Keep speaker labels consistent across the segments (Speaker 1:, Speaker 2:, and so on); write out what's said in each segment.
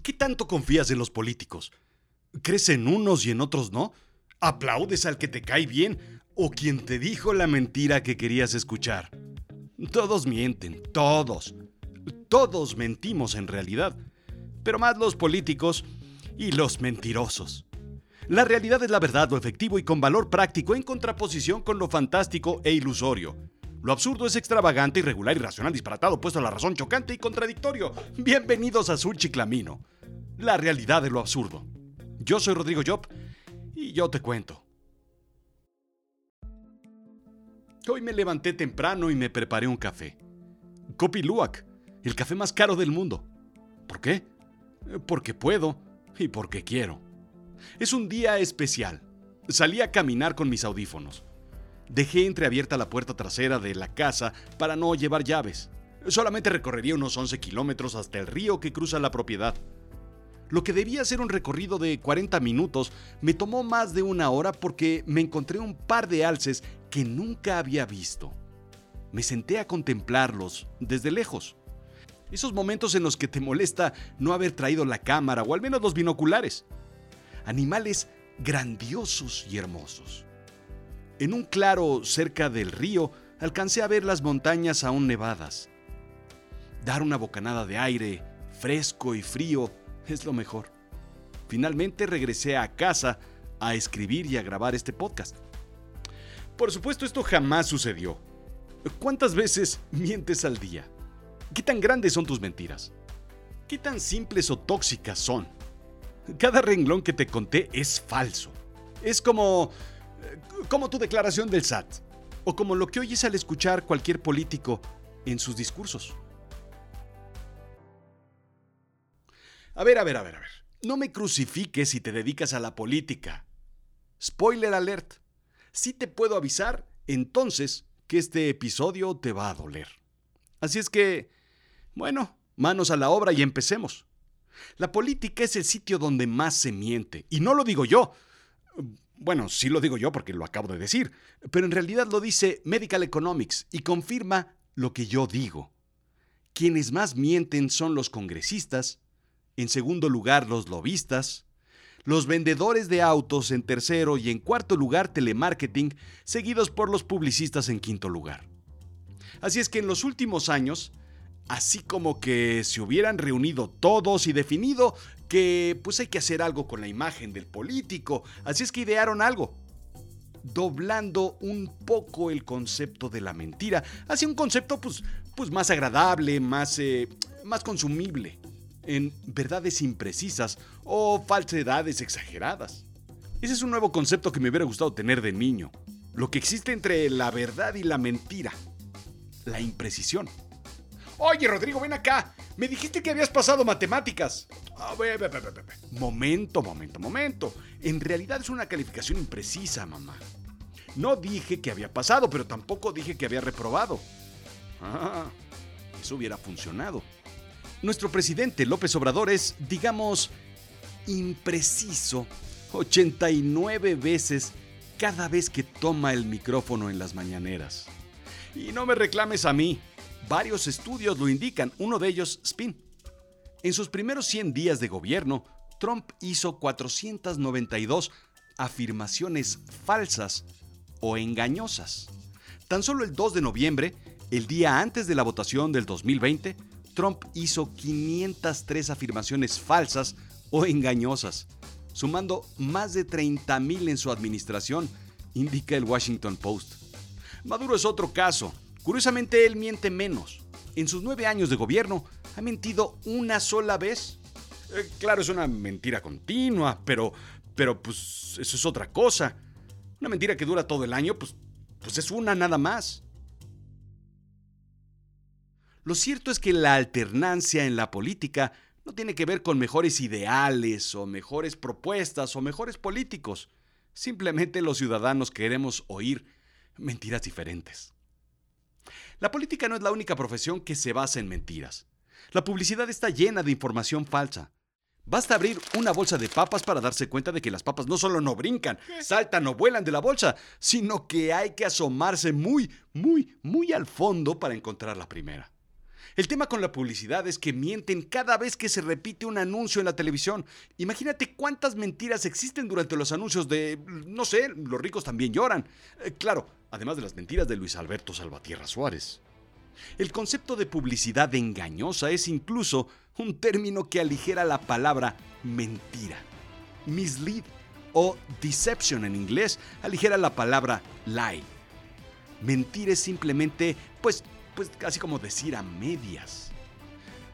Speaker 1: ¿Qué tanto confías en los políticos? ¿Crees en unos y en otros no? ¿Aplaudes al que te cae bien o quien te dijo la mentira que querías escuchar? Todos mienten, todos. Todos mentimos en realidad, pero más los políticos y los mentirosos. La realidad es la verdad, lo efectivo y con valor práctico en contraposición con lo fantástico e ilusorio. Lo absurdo es extravagante, irregular, irracional, disparatado, puesto a la razón, chocante y contradictorio. Bienvenidos a Azul Chiclamino, la realidad de lo absurdo. Yo soy Rodrigo Job y yo te cuento. Hoy me levanté temprano y me preparé un café. Kopi Luwak, el café más caro del mundo. ¿Por qué? Porque puedo y porque quiero. Es un día especial. Salí a caminar con mis audífonos. Dejé entreabierta la puerta trasera de la casa para no llevar llaves. Solamente recorrería unos 11 kilómetros hasta el río que cruza la propiedad. Lo que debía ser un recorrido de 40 minutos me tomó más de una hora porque me encontré un par de alces que nunca había visto. Me senté a contemplarlos desde lejos. Esos momentos en los que te molesta no haber traído la cámara o al menos los binoculares. Animales grandiosos y hermosos. En un claro cerca del río alcancé a ver las montañas aún nevadas. Dar una bocanada de aire, fresco y frío, es lo mejor. Finalmente regresé a casa a escribir y a grabar este podcast. Por supuesto, esto jamás sucedió. ¿Cuántas veces mientes al día? ¿Qué tan grandes son tus mentiras? ¿Qué tan simples o tóxicas son? Cada renglón que te conté es falso. Es como como tu declaración del SAT o como lo que oyes al escuchar cualquier político en sus discursos. A ver, a ver, a ver, a ver. No me crucifiques si te dedicas a la política. Spoiler alert. Si te puedo avisar, entonces, que este episodio te va a doler. Así es que, bueno, manos a la obra y empecemos. La política es el sitio donde más se miente. Y no lo digo yo. Bueno, sí lo digo yo porque lo acabo de decir, pero en realidad lo dice Medical Economics y confirma lo que yo digo. Quienes más mienten son los congresistas, en segundo lugar los lobistas, los vendedores de autos en tercero y en cuarto lugar telemarketing, seguidos por los publicistas en quinto lugar. Así es que en los últimos años, así como que se hubieran reunido todos y definido que pues hay que hacer algo con la imagen del político, así es que idearon algo, doblando un poco el concepto de la mentira hacia un concepto pues, pues más agradable, más, eh, más consumible en verdades imprecisas o falsedades exageradas. Ese es un nuevo concepto que me hubiera gustado tener de niño. Lo que existe entre la verdad y la mentira. La imprecisión. Oye, Rodrigo, ven acá. Me dijiste que habías pasado matemáticas. Ah, momento, momento, momento. En realidad es una calificación imprecisa, mamá. No dije que había pasado, pero tampoco dije que había reprobado. Ah, eso hubiera funcionado. Nuestro presidente López Obrador es, digamos, impreciso 89 veces cada vez que toma el micrófono en las mañaneras. Y no me reclames a mí. Varios estudios lo indican, uno de ellos Spin. En sus primeros 100 días de gobierno, Trump hizo 492 afirmaciones falsas o engañosas. Tan solo el 2 de noviembre, el día antes de la votación del 2020, Trump hizo 503 afirmaciones falsas o engañosas, sumando más de 30.000 en su administración, indica el Washington Post. Maduro es otro caso. Curiosamente, él miente menos. En sus nueve años de gobierno, ha mentido una sola vez. Eh, claro, es una mentira continua, pero, pero pues eso es otra cosa. Una mentira que dura todo el año, pues, pues es una nada más. Lo cierto es que la alternancia en la política no tiene que ver con mejores ideales o mejores propuestas o mejores políticos. Simplemente los ciudadanos queremos oír mentiras diferentes. La política no es la única profesión que se basa en mentiras. La publicidad está llena de información falsa. Basta abrir una bolsa de papas para darse cuenta de que las papas no solo no brincan, saltan o vuelan de la bolsa, sino que hay que asomarse muy, muy, muy al fondo para encontrar la primera. El tema con la publicidad es que mienten cada vez que se repite un anuncio en la televisión. Imagínate cuántas mentiras existen durante los anuncios de, no sé, los ricos también lloran. Eh, claro, además de las mentiras de Luis Alberto Salvatierra Suárez. El concepto de publicidad engañosa es incluso un término que aligera la palabra mentira. Mislead o deception en inglés aligera la palabra lie. Mentir es simplemente, pues, pues casi como decir a medias.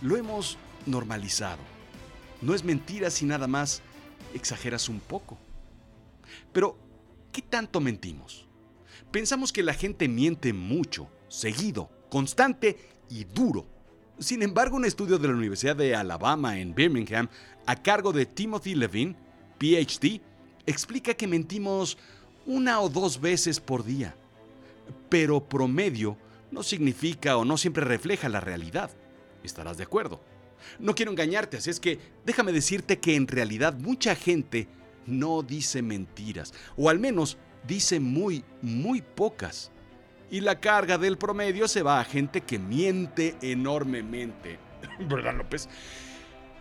Speaker 1: Lo hemos normalizado. No es mentira si nada más exageras un poco. Pero, ¿qué tanto mentimos? Pensamos que la gente miente mucho, seguido, constante y duro. Sin embargo, un estudio de la Universidad de Alabama en Birmingham, a cargo de Timothy Levine, PhD, explica que mentimos una o dos veces por día. Pero promedio no significa o no siempre refleja la realidad. Estarás de acuerdo. No quiero engañarte, así es que déjame decirte que en realidad mucha gente no dice mentiras, o al menos dice muy, muy pocas. Y la carga del promedio se va a gente que miente enormemente. ¿Verdad, López?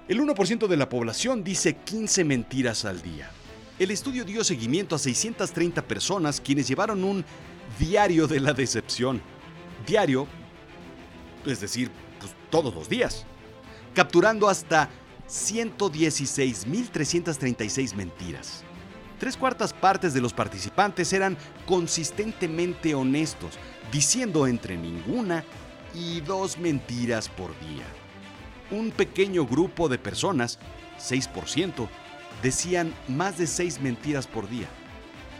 Speaker 1: El 1% de la población dice 15 mentiras al día. El estudio dio seguimiento a 630 personas quienes llevaron un diario de la decepción diario, es decir, pues, todos los días, capturando hasta 116.336 mentiras. Tres cuartas partes de los participantes eran consistentemente honestos, diciendo entre ninguna y dos mentiras por día. Un pequeño grupo de personas, 6%, decían más de seis mentiras por día.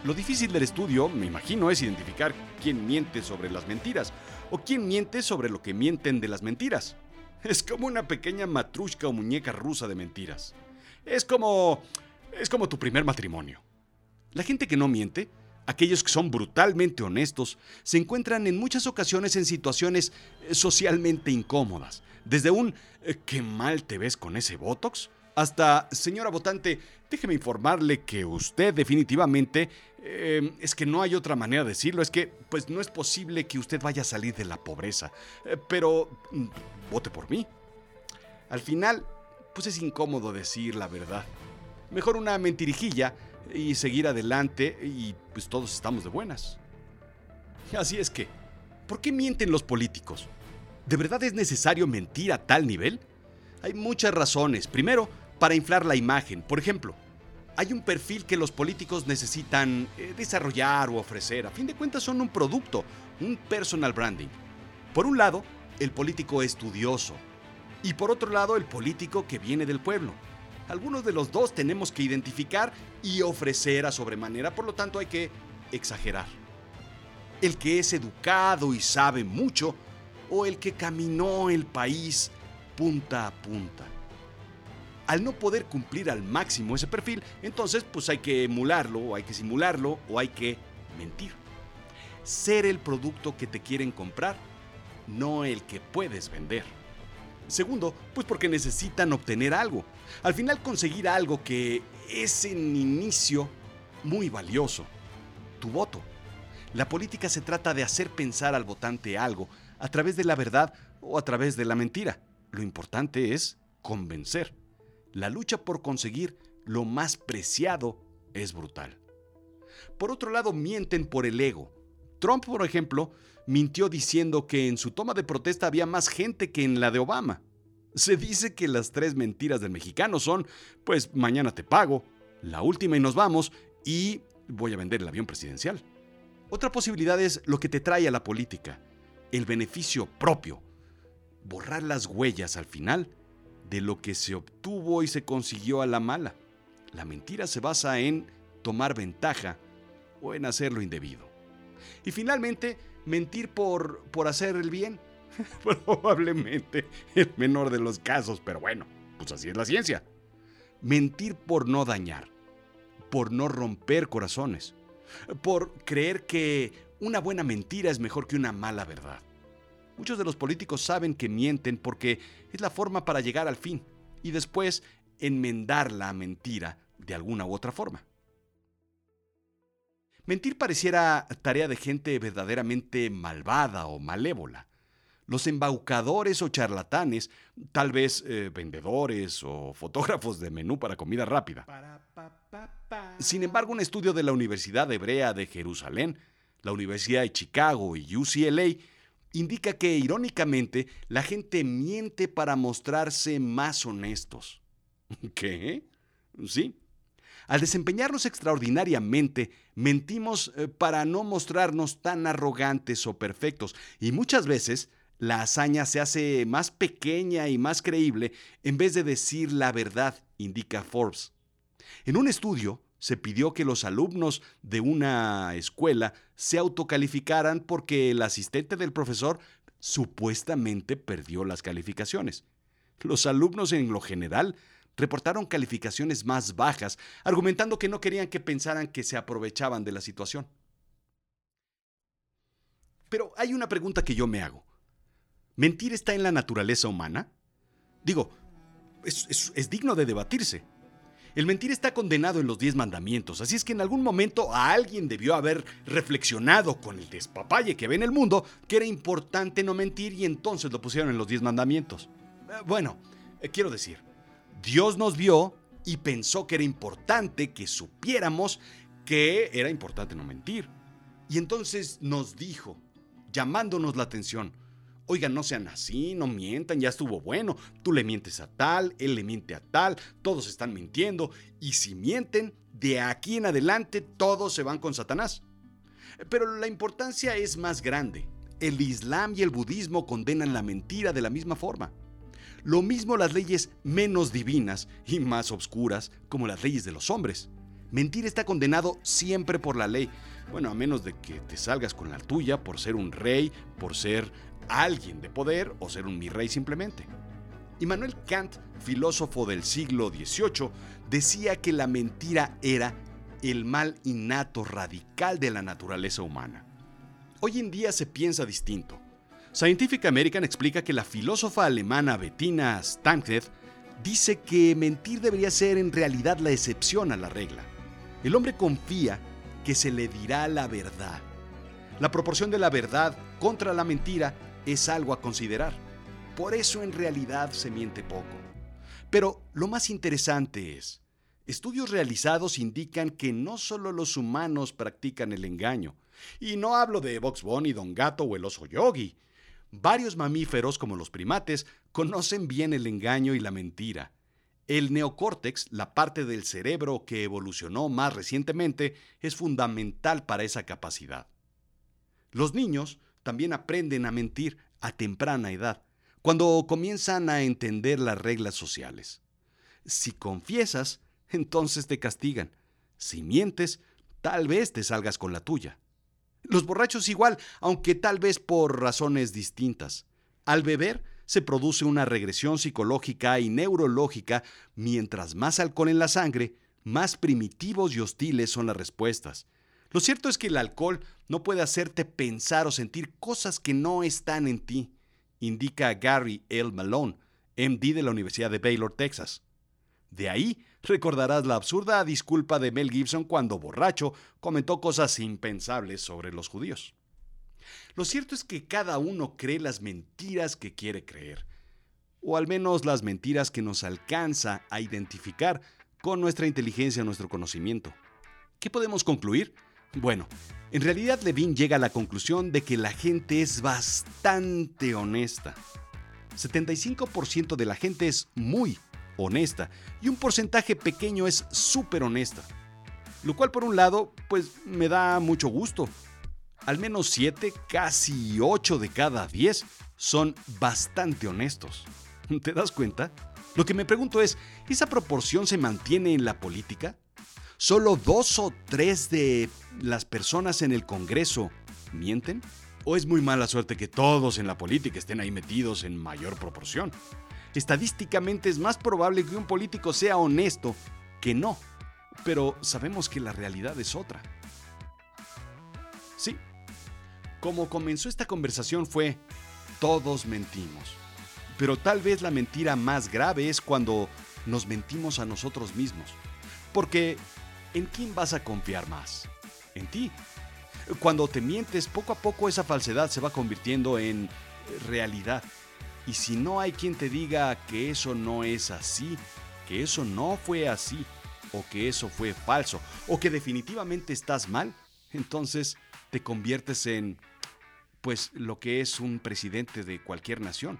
Speaker 1: Lo difícil del estudio, me imagino, es identificar quién miente sobre las mentiras o quién miente sobre lo que mienten de las mentiras. Es como una pequeña matrushka o muñeca rusa de mentiras. Es como es como tu primer matrimonio. La gente que no miente, aquellos que son brutalmente honestos, se encuentran en muchas ocasiones en situaciones eh, socialmente incómodas, desde un eh, qué mal te ves con ese botox hasta, señora votante, déjeme informarle que usted definitivamente, eh, es que no hay otra manera de decirlo, es que pues no es posible que usted vaya a salir de la pobreza, eh, pero mm, vote por mí. Al final, pues es incómodo decir la verdad. Mejor una mentirijilla y seguir adelante y pues todos estamos de buenas. Así es que, ¿por qué mienten los políticos? ¿De verdad es necesario mentir a tal nivel? Hay muchas razones. Primero, para inflar la imagen. Por ejemplo, hay un perfil que los políticos necesitan eh, desarrollar o ofrecer. A fin de cuentas son un producto, un personal branding. Por un lado, el político estudioso. Y por otro lado, el político que viene del pueblo. Algunos de los dos tenemos que identificar y ofrecer a sobremanera, por lo tanto hay que exagerar. El que es educado y sabe mucho o el que caminó el país punta a punta al no poder cumplir al máximo ese perfil, entonces pues hay que emularlo, o hay que simularlo, o hay que mentir. Ser el producto que te quieren comprar, no el que puedes vender. Segundo, pues porque necesitan obtener algo. Al final conseguir algo que es en inicio muy valioso. Tu voto. La política se trata de hacer pensar al votante algo a través de la verdad o a través de la mentira. Lo importante es convencer. La lucha por conseguir lo más preciado es brutal. Por otro lado, mienten por el ego. Trump, por ejemplo, mintió diciendo que en su toma de protesta había más gente que en la de Obama. Se dice que las tres mentiras del mexicano son, pues mañana te pago, la última y nos vamos, y voy a vender el avión presidencial. Otra posibilidad es lo que te trae a la política, el beneficio propio. Borrar las huellas al final de lo que se obtuvo y se consiguió a la mala. La mentira se basa en tomar ventaja o en hacer lo indebido. Y finalmente, mentir por, por hacer el bien. Probablemente el menor de los casos, pero bueno, pues así es la ciencia. Mentir por no dañar, por no romper corazones, por creer que una buena mentira es mejor que una mala verdad. Muchos de los políticos saben que mienten porque es la forma para llegar al fin y después enmendar la mentira de alguna u otra forma. Mentir pareciera tarea de gente verdaderamente malvada o malévola. los embaucadores o charlatanes, tal vez eh, vendedores o fotógrafos de menú para comida rápida. Sin embargo, un estudio de la Universidad Hebrea de Jerusalén, la Universidad de Chicago y UCLA indica que, irónicamente, la gente miente para mostrarse más honestos. ¿Qué? Sí. Al desempeñarnos extraordinariamente, mentimos eh, para no mostrarnos tan arrogantes o perfectos y muchas veces la hazaña se hace más pequeña y más creíble en vez de decir la verdad, indica Forbes. En un estudio, se pidió que los alumnos de una escuela se autocalificaran porque el asistente del profesor supuestamente perdió las calificaciones. Los alumnos en lo general reportaron calificaciones más bajas, argumentando que no querían que pensaran que se aprovechaban de la situación. Pero hay una pregunta que yo me hago. ¿Mentir está en la naturaleza humana? Digo, es, digno de debatirse. El mentir está condenado en los diez mandamientos, así es que en algún momento a alguien debió haber reflexionado con el despapalle que ve en el mundo que era importante no mentir y entonces lo pusieron en los diez mandamientos. Eh, bueno, eh, quiero decir, Dios nos vio y pensó que era importante que supiéramos que era importante no mentir. Y entonces nos dijo, llamándonos la atención, Oigan, no sean así, no mientan, ya estuvo bueno. Tú le mientes a tal, él le miente a tal, todos están mintiendo. Y si mienten, de aquí en adelante todos se van con Satanás. Pero la importancia es más grande. El Islam y el budismo condenan la mentira de la misma forma. Lo mismo las leyes menos divinas y más obscuras como las leyes de los hombres. Mentir está condenado siempre por la ley. Bueno, a menos de que te salgas con la tuya por ser un rey, por ser alguien de poder o ser un mi rey simplemente. Immanuel Kant, filósofo del siglo XVIII, decía que la mentira era el mal innato radical de la naturaleza humana. Hoy en día se piensa distinto. Scientific American explica que la filósofa alemana Bettina Stanketh dice que mentir debería ser en realidad la excepción a la regla. El hombre confía que se le dirá la verdad. La proporción de la verdad contra la mentira es algo a considerar. Por eso en realidad se miente poco. Pero lo más interesante es, estudios realizados indican que no solo los humanos practican el engaño, y no hablo de Box Bunny, Don Gato o el oso yogi. Varios mamíferos, como los primates, conocen bien el engaño y la mentira. El neocórtex, la parte del cerebro que evolucionó más recientemente, es fundamental para esa capacidad. Los niños también aprenden a mentir a temprana edad, cuando comienzan a entender las reglas sociales. Si confiesas, entonces te castigan. Si mientes, tal vez te salgas con la tuya. Los borrachos igual, aunque tal vez por razones distintas. Al beber se produce una regresión psicológica y neurológica, mientras más alcohol en la sangre, más primitivos y hostiles son las respuestas. Lo cierto es que el alcohol no puede hacerte pensar o sentir cosas que no están en ti, indica Gary L. Malone, MD de la Universidad de Baylor, Texas. De ahí recordarás la absurda disculpa de Mel Gibson cuando borracho comentó cosas impensables sobre los judíos. Lo cierto es que cada uno cree las mentiras que quiere creer, o al menos las mentiras que nos alcanza a identificar con nuestra inteligencia, nuestro conocimiento. ¿Qué podemos concluir? Bueno, en realidad Levine llega a la conclusión de que la gente es bastante honesta. 75% de la gente es muy honesta y un porcentaje pequeño es súper honesta. Lo cual por un lado, pues me da mucho gusto. Al menos 7, casi 8 de cada 10 son bastante honestos. ¿Te das cuenta? Lo que me pregunto es, ¿esa proporción se mantiene en la política? ¿Solo dos o tres de las personas en el Congreso mienten? ¿O es muy mala suerte que todos en la política estén ahí metidos en mayor proporción? Estadísticamente es más probable que un político sea honesto que no, pero sabemos que la realidad es otra. Sí, como comenzó esta conversación fue, todos mentimos. Pero tal vez la mentira más grave es cuando nos mentimos a nosotros mismos. Porque ¿en quién vas a confiar más? En ti. Cuando te mientes, poco a poco esa falsedad se va convirtiendo en realidad. Y si no hay quien te diga que eso no es así, que eso no fue así, o que eso fue falso, o que definitivamente estás mal, entonces te conviertes en, pues, lo que es un presidente de cualquier nación.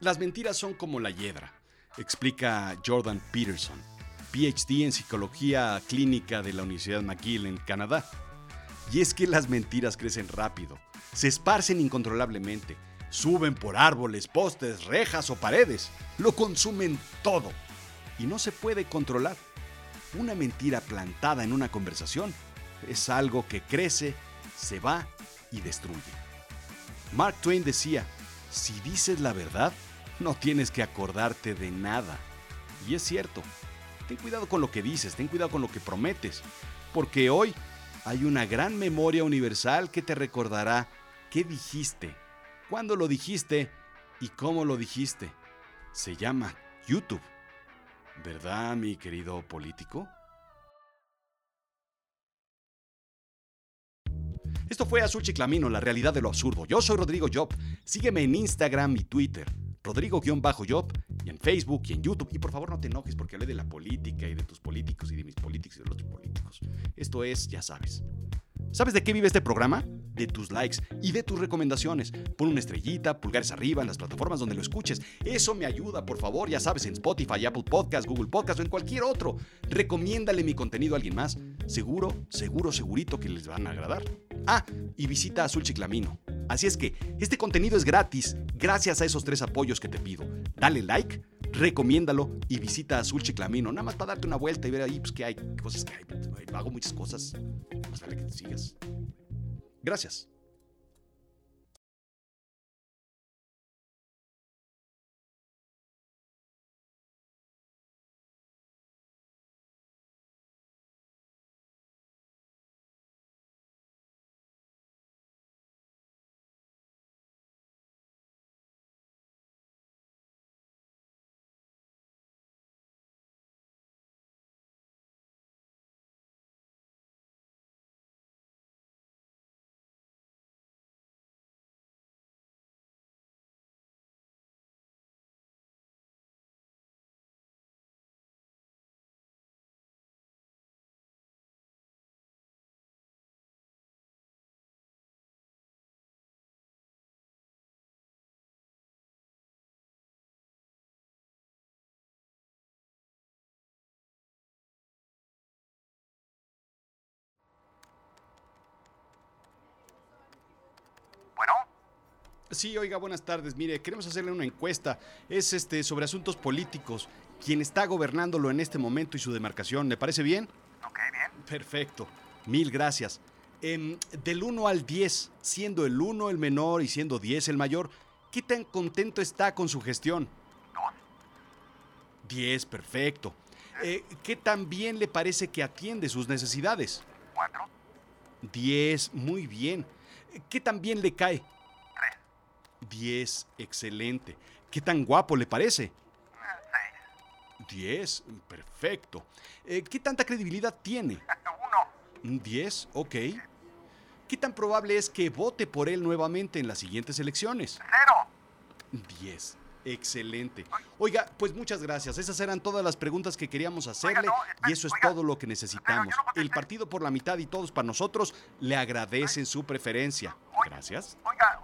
Speaker 1: Las mentiras son como la hiedra, explica Jordan Peterson, PhD en psicología clínica de la Universidad McGill en Canadá. Y es que las mentiras crecen rápido, se esparcen incontrolablemente, suben por árboles, postes, rejas o paredes, lo consumen todo y no se puede controlar. Una mentira plantada en una conversación es algo que crece, se va y destruye. Mark Twain decía, si dices la verdad, no tienes que acordarte de nada. Y es cierto, ten cuidado con lo que dices, ten cuidado con lo que prometes, porque hoy hay una gran memoria universal que te recordará qué dijiste, cuándo lo dijiste y cómo lo dijiste. Se llama YouTube. ¿Verdad, mi querido político? Esto fue Azul Chiclamino, la realidad de lo absurdo. Yo soy Rodrigo Job. Sígueme en Instagram y Twitter. Rodrigo-Job y en Facebook y en YouTube. Y por favor no te enojes porque hablé de la política y de tus políticos y de mis políticos y de los otros políticos. Esto es, ya sabes. ¿Sabes de qué vive este programa? De tus likes y de tus recomendaciones. Pon una estrellita, pulgares arriba en las plataformas donde lo escuches. Eso me ayuda, por favor, ya sabes, en Spotify, Apple Podcast, Google Podcast o en cualquier otro. Recomiéndale mi contenido a alguien más. Seguro, seguro, segurito que les van a agradar. Ah, y visita Azul Chiclamino. Así es que este contenido es gratis gracias a esos tres apoyos que te pido. Dale like, recomiéndalo y visita Azul Chiclamino. Nada más para darte una vuelta y ver ahí pues, que hay cosas que hay. Hago muchas cosas. Más vale que sigas. Gracias. Sí, oiga, buenas tardes. Mire, queremos hacerle una encuesta. Es este sobre asuntos políticos. ¿Quién está gobernándolo en este momento y su demarcación? ¿Le parece bien?
Speaker 2: Ok, bien.
Speaker 1: Perfecto. Mil gracias. Em, del 1 al 10, siendo el 1 el menor y siendo 10 el mayor, ¿qué tan contento está con su gestión?
Speaker 2: 2.
Speaker 1: 10, perfecto. Eh, ¿Qué tan bien le parece que atiende sus necesidades?
Speaker 2: 4.
Speaker 1: 10, muy bien. ¿Qué tan bien le cae?
Speaker 2: 3.
Speaker 1: 10, excelente. ¿Qué tan guapo le parece?
Speaker 2: 6.
Speaker 1: 10, perfecto. Eh, ¿Qué tanta credibilidad tiene?
Speaker 2: 1.
Speaker 1: 10, ok. ¿Qué tan probable es que vote por él nuevamente en las siguientes elecciones?
Speaker 2: 0.
Speaker 1: 10. Excelente. Oiga, pues muchas gracias. Esas eran todas las preguntas que queríamos hacerle
Speaker 2: no,
Speaker 1: y eso es
Speaker 2: oiga.
Speaker 1: todo lo que necesitamos.
Speaker 2: No.
Speaker 1: El partido por la mitad y todos para nosotros le agradecen su preferencia.
Speaker 2: Oiga.
Speaker 1: Gracias.
Speaker 2: Oiga,